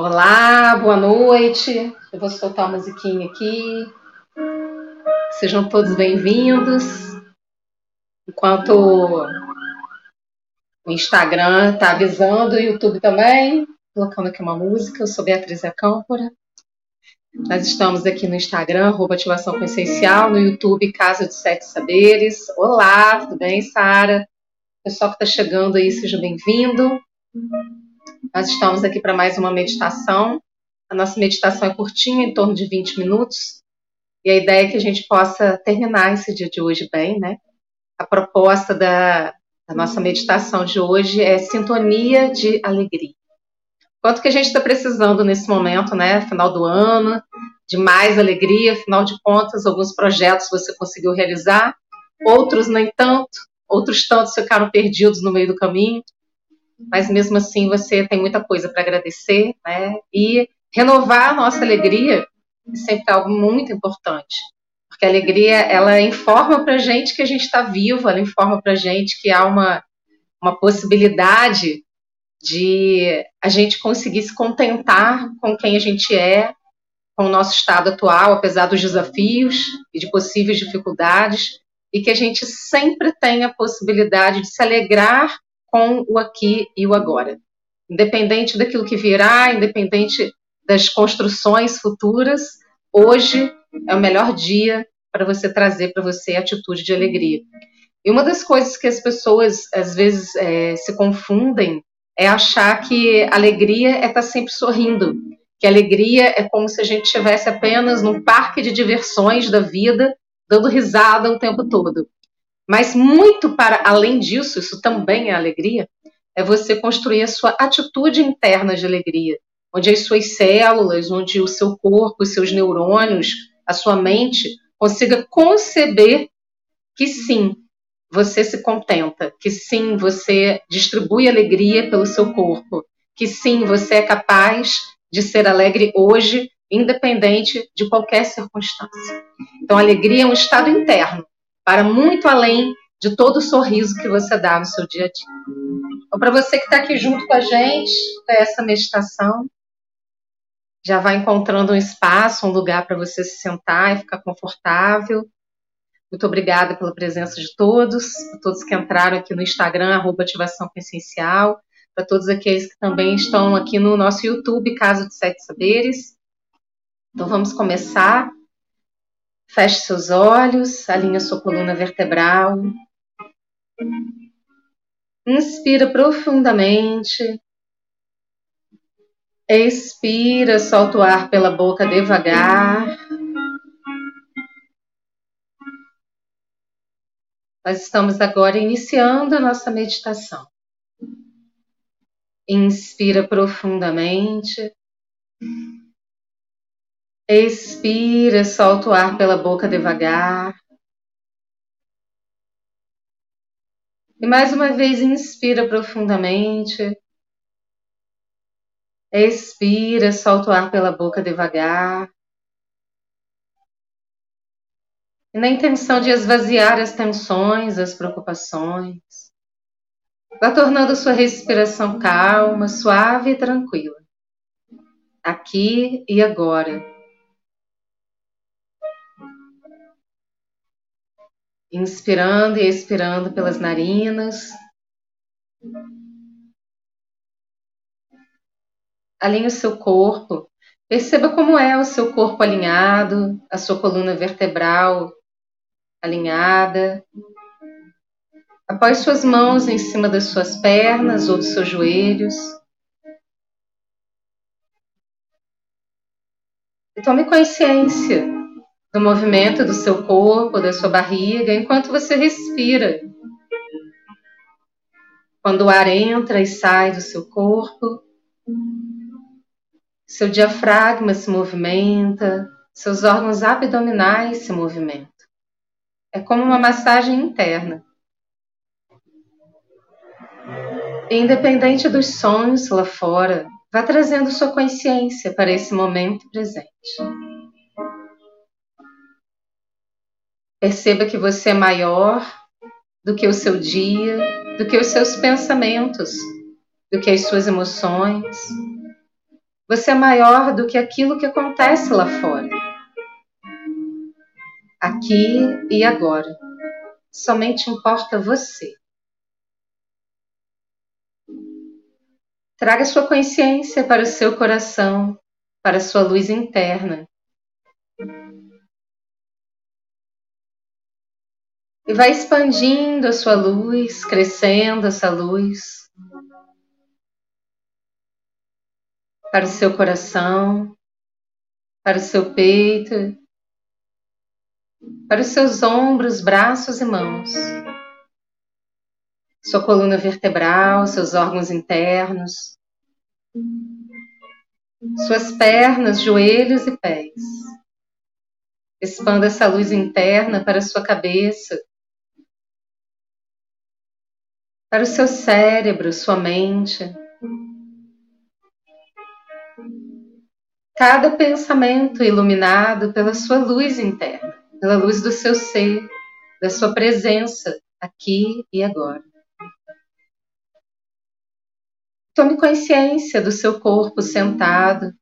Olá, boa noite. Eu vou soltar uma musiquinha aqui. Sejam todos bem-vindos. Enquanto o Instagram está avisando, o YouTube também, colocando aqui uma música. Eu sou Beatriz Acâmpora. Nós estamos aqui no Instagram, arroba Ativação com Essencial, no YouTube Casa de Sete Saberes. Olá, tudo bem, Sara? Pessoal que está chegando aí, seja bem-vindo. Nós estamos aqui para mais uma meditação. A nossa meditação é curtinha, em torno de 20 minutos. E a ideia é que a gente possa terminar esse dia de hoje bem, né? A proposta da, da nossa meditação de hoje é sintonia de alegria. Quanto que a gente está precisando nesse momento, né? Final do ano, de mais alegria, afinal de contas, alguns projetos você conseguiu realizar, outros nem tanto, outros tantos ficaram perdidos no meio do caminho, mas mesmo assim você tem muita coisa para agradecer, né? E renovar a nossa alegria é sempre algo muito importante, porque a alegria ela informa para gente que a gente está vivo, ela informa para gente que há uma uma possibilidade de a gente conseguir se contentar com quem a gente é, com o nosso estado atual, apesar dos desafios e de possíveis dificuldades, e que a gente sempre tenha a possibilidade de se alegrar com o aqui e o agora. Independente daquilo que virá, independente das construções futuras, hoje é o melhor dia para você trazer para você atitude de alegria. E uma das coisas que as pessoas às vezes é, se confundem é achar que alegria é estar tá sempre sorrindo, que alegria é como se a gente estivesse apenas num parque de diversões da vida, dando risada o tempo todo. Mas muito para além disso, isso também é alegria, é você construir a sua atitude interna de alegria, onde as suas células, onde o seu corpo, os seus neurônios, a sua mente consiga conceber que sim, você se contenta, que sim, você distribui alegria pelo seu corpo, que sim, você é capaz de ser alegre hoje, independente de qualquer circunstância. Então, alegria é um estado interno, para muito além de todo o sorriso que você dá no seu dia a dia. Então, para você que está aqui junto com a gente, para essa meditação, já vai encontrando um espaço, um lugar para você se sentar e ficar confortável. Muito obrigada pela presença de todos, para todos que entraram aqui no Instagram, arroba Ativação Essencial, para todos aqueles que também estão aqui no nosso YouTube, Casa de Sete Saberes. Então vamos começar. Feche seus olhos, alinha sua coluna vertebral. Inspira profundamente. Expira, solta o ar pela boca devagar. Nós estamos agora iniciando a nossa meditação. Inspira profundamente. Expira, solta o ar pela boca devagar. E mais uma vez, inspira profundamente. Expira, solta o ar pela boca devagar. e na intenção de esvaziar as tensões, as preocupações. Vá tornando sua respiração calma, suave e tranquila. Aqui e agora. Inspirando e expirando pelas narinas. Alinhe o seu corpo. Perceba como é o seu corpo alinhado, a sua coluna vertebral alinhada. Apoie suas mãos em cima das suas pernas ou dos seus joelhos. E tome consciência do movimento do seu corpo, da sua barriga, enquanto você respira. Quando o ar entra e sai do seu corpo, seu diafragma se movimenta, seus órgãos abdominais se movimentam. É como uma massagem interna. Independente dos sonhos lá fora, vá trazendo sua consciência para esse momento presente. Perceba que você é maior do que o seu dia, do que os seus pensamentos, do que as suas emoções. Você é maior do que aquilo que acontece lá fora. Aqui e agora. Somente importa você. Traga sua consciência para o seu coração, para a sua luz interna. E vai expandindo a sua luz, crescendo essa luz para o seu coração, para o seu peito, para os seus ombros, braços e mãos, sua coluna vertebral, seus órgãos internos, suas pernas, joelhos e pés. Expanda essa luz interna para sua cabeça, para o seu cérebro, sua mente. Cada pensamento iluminado pela sua luz interna, pela luz do seu ser, da sua presença aqui e agora. Tome consciência do seu corpo sentado.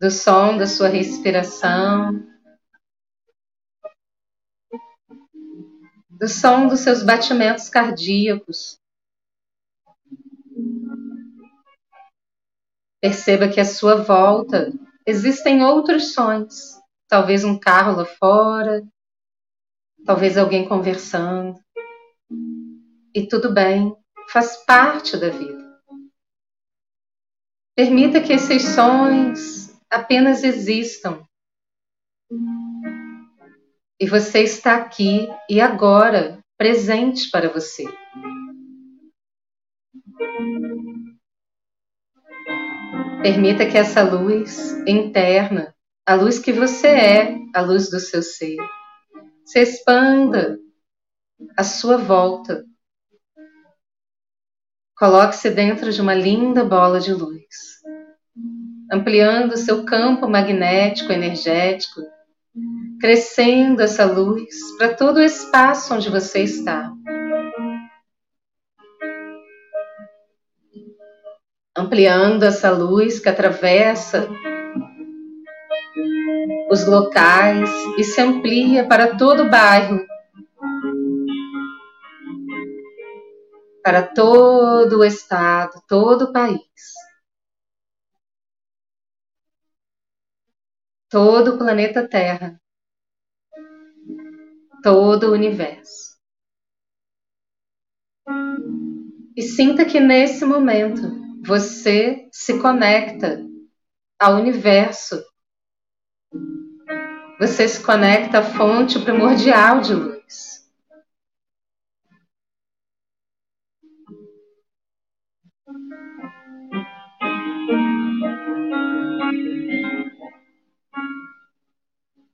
Do som da sua respiração. Do som dos seus batimentos cardíacos. Perceba que à sua volta existem outros sons, talvez um carro lá fora, talvez alguém conversando. E tudo bem, faz parte da vida. Permita que esses sons apenas existam. E você está aqui e agora, presente para você. Permita que essa luz interna, a luz que você é, a luz do seu ser, se expanda à sua volta. Coloque-se dentro de uma linda bola de luz, ampliando seu campo magnético energético, crescendo essa luz para todo o espaço onde você está. Ampliando essa luz que atravessa os locais e se amplia para todo o bairro, para todo o estado, todo o país. Todo o planeta Terra, todo o universo. E sinta que nesse momento você se conecta ao universo você se conecta à fonte primordial de luz.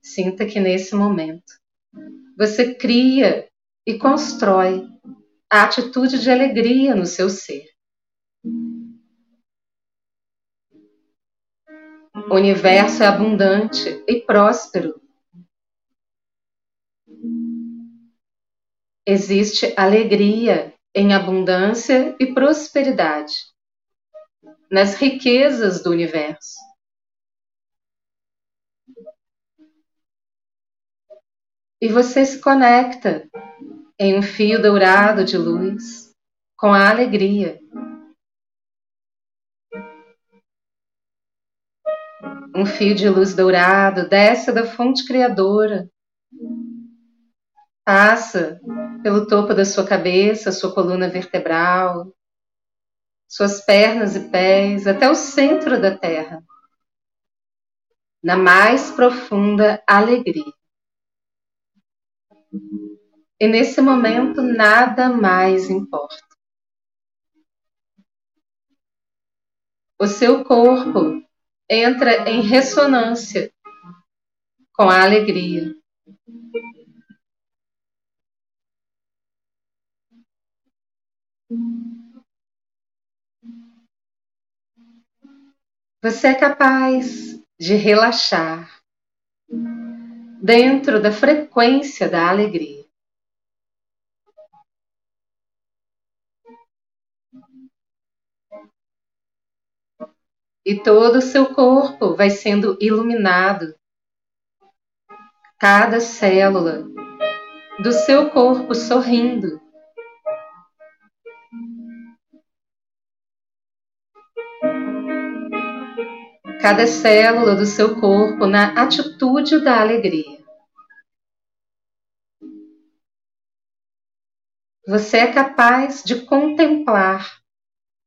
Sinta que nesse momento você cria e constrói a atitude de alegria no seu ser. O universo é abundante e próspero. Existe alegria em abundância e prosperidade nas riquezas do universo. E você se conecta em um fio dourado de luz com a alegria Um fio de luz dourado desce da fonte criadora, passa pelo topo da sua cabeça, sua coluna vertebral, suas pernas e pés, até o centro da Terra, na mais profunda alegria. E nesse momento nada mais importa. O seu corpo entra em ressonância com a alegria. Você é capaz de relaxar dentro da frequência da alegria. E todo o seu corpo vai sendo iluminado. Cada célula do seu corpo sorrindo. Cada célula do seu corpo na atitude da alegria. Você é capaz de contemplar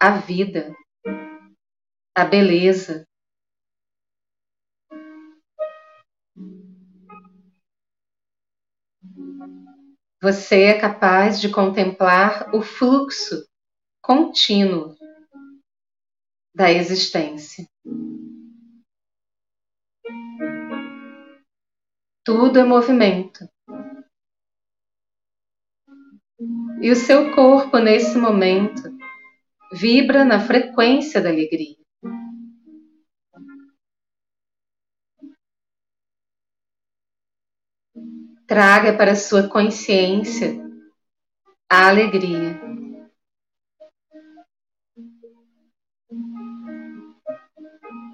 a vida, a beleza. Você é capaz de contemplar o fluxo contínuo da existência. Tudo é movimento. E o seu corpo, nesse momento, vibra na frequência da alegria. Traga para sua consciência a alegria.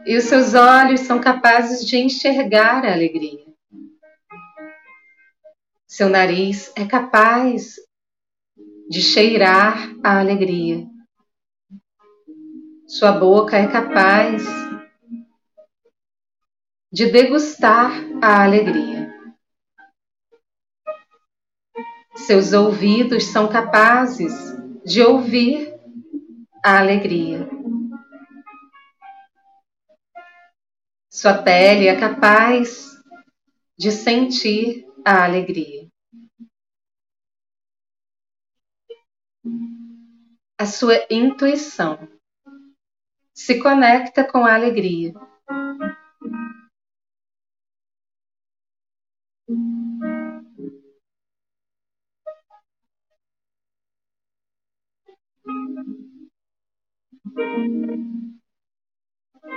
E os seus olhos são capazes de enxergar a alegria. Seu nariz é capaz de cheirar a alegria. Sua boca é capaz de degustar a alegria. Seus ouvidos são capazes de ouvir a alegria. Sua pele é capaz de sentir a alegria. A sua intuição se conecta com a alegria.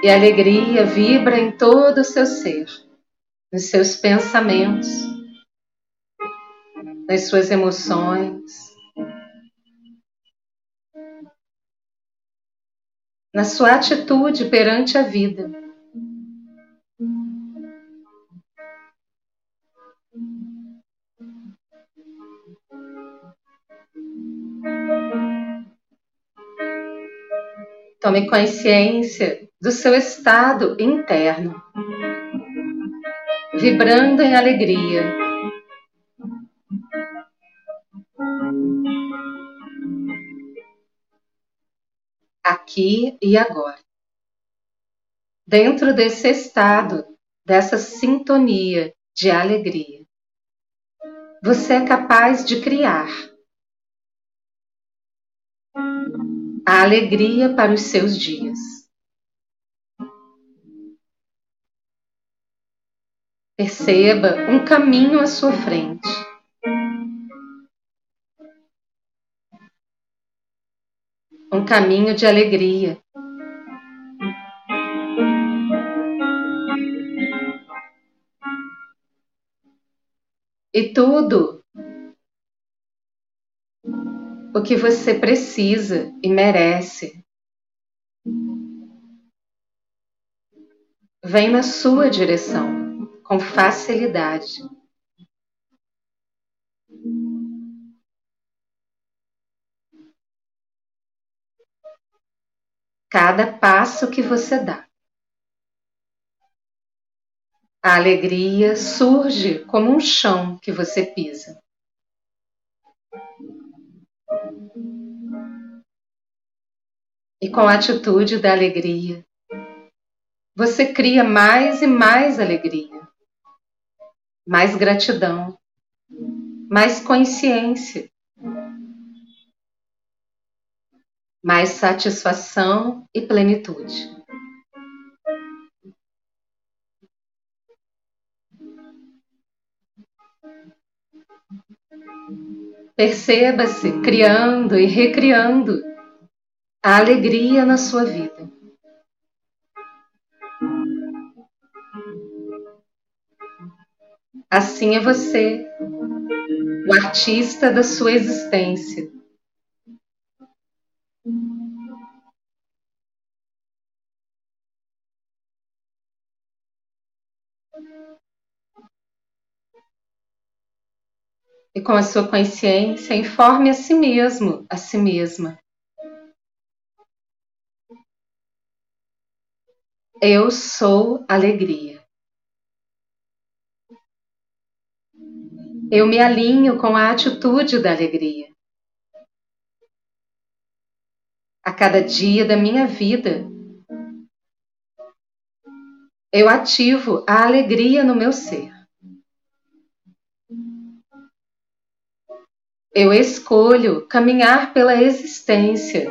E a alegria vibra em todo o seu ser, nos seus pensamentos, nas suas emoções, na sua atitude perante a vida. Tome consciência do seu estado interno, vibrando em alegria aqui e agora. Dentro desse estado, dessa sintonia de alegria, você é capaz de criar a alegria para os seus dias. Perceba um caminho à sua frente. Um caminho de alegria. E tudo o que você precisa e merece vem na sua direção com facilidade. Cada passo que você dá. A alegria surge como um chão que você pisa. E com a atitude da alegria, você cria mais e mais alegria, mais gratidão, mais consciência, mais satisfação e plenitude. Perceba-se criando e recriando a alegria na sua vida. Assim é você, o artista da sua existência e com a sua consciência, informe a si mesmo, a si mesma. Eu sou alegria. Eu me alinho com a atitude da alegria. A cada dia da minha vida, eu ativo a alegria no meu ser. Eu escolho caminhar pela existência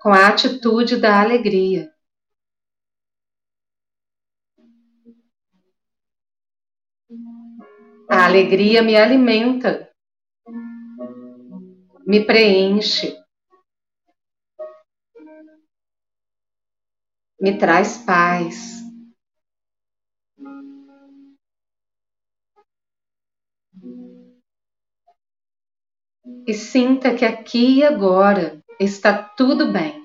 com a atitude da alegria. A alegria me alimenta, me preenche, me traz paz. e sinta que aqui e agora está tudo bem.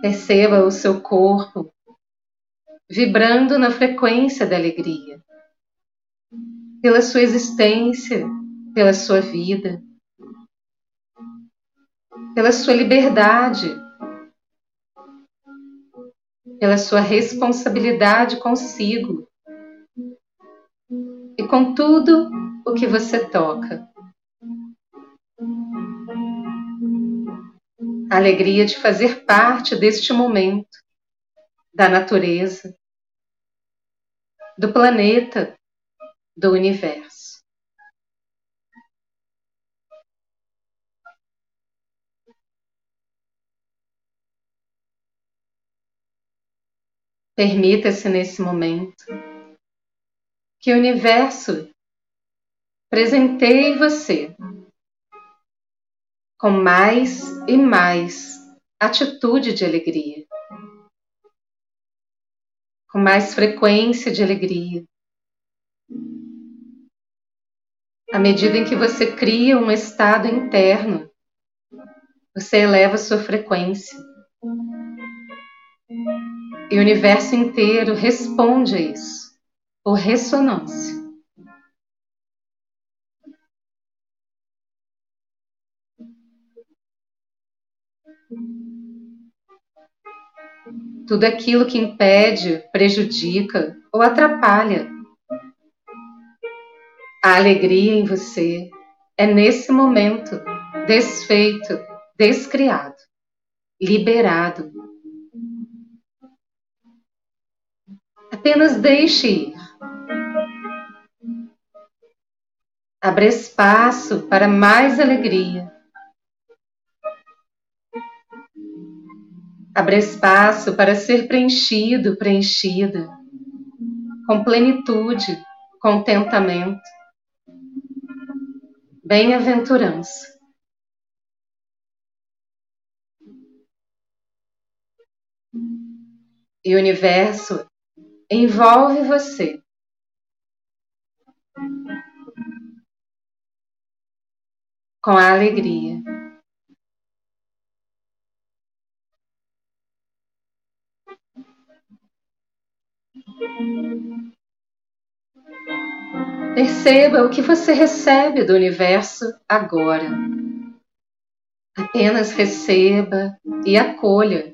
Perceba o seu corpo vibrando na frequência da alegria, pela sua existência pela sua vida, pela sua liberdade, pela sua responsabilidade consigo e com tudo o que você toca. A alegria de fazer parte deste momento, da natureza, do planeta, do universo. Permita-se nesse momento que o universo presenteie você com mais e mais atitude de alegria, com mais frequência de alegria. À medida em que você cria um estado interno, você eleva sua frequência e o universo inteiro responde a isso, por ressonância. Tudo aquilo que impede, prejudica ou atrapalha a alegria em você é nesse momento desfeito, descriado, liberado Apenas deixe ir. Abra espaço para mais alegria. Abra espaço para ser preenchido, preenchida, com plenitude, contentamento, bem-aventurança. E o universo envolve você. Com a alegria. Perceba o que você recebe do universo agora. Apenas receba e acolha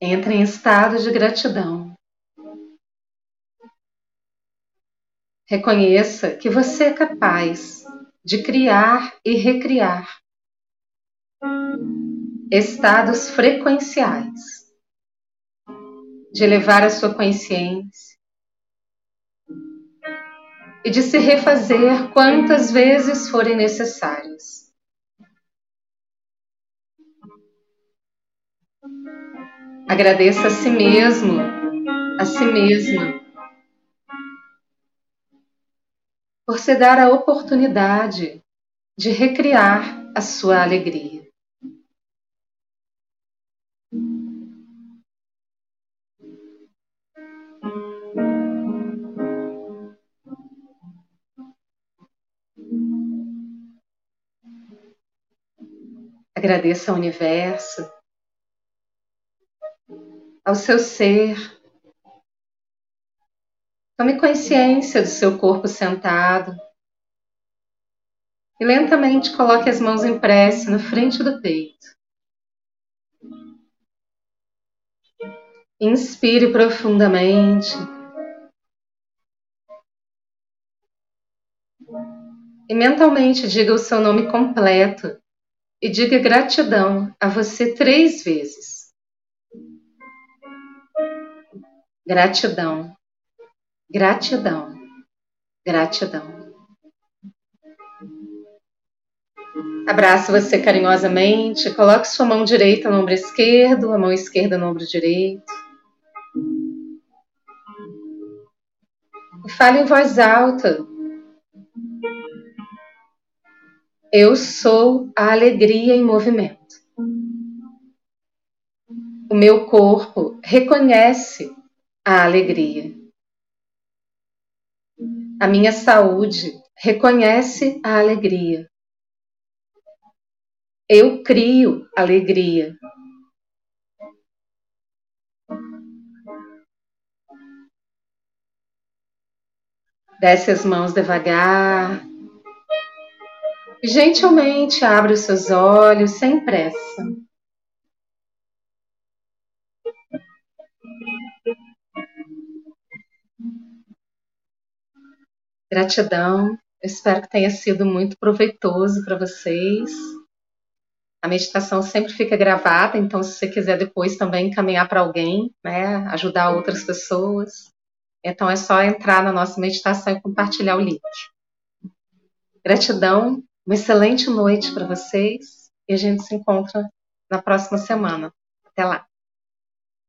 Entre em estado de gratidão. Reconheça que você é capaz de criar e recriar estados frequenciais, de elevar a sua consciência e de se refazer quantas vezes forem necessárias. Agradeça a si mesmo, a si mesma, por se dar a oportunidade de recriar a sua alegria. Agradeça ao universo, ao seu ser. Tome consciência do seu corpo sentado e lentamente coloque as mãos em prece na frente do peito. Inspire profundamente. E mentalmente diga o seu nome completo e diga gratidão a você três vezes. Gratidão, gratidão, gratidão. Abraço você carinhosamente, coloque sua mão direita no ombro esquerdo, a mão esquerda no ombro direito. E fale em voz alta Eu sou a alegria em movimento. O meu corpo reconhece a alegria. A minha saúde reconhece a alegria. Eu crio alegria. Desce as mãos devagar, Gentilmente abra os seus olhos sem pressa. Gratidão. Eu espero que tenha sido muito proveitoso para vocês. A meditação sempre fica gravada, então se você quiser depois também encaminhar para alguém, né, ajudar outras pessoas, então é só entrar na nossa meditação e compartilhar o link. Gratidão uma excelente noite para vocês e a gente se encontra na próxima semana. Até lá!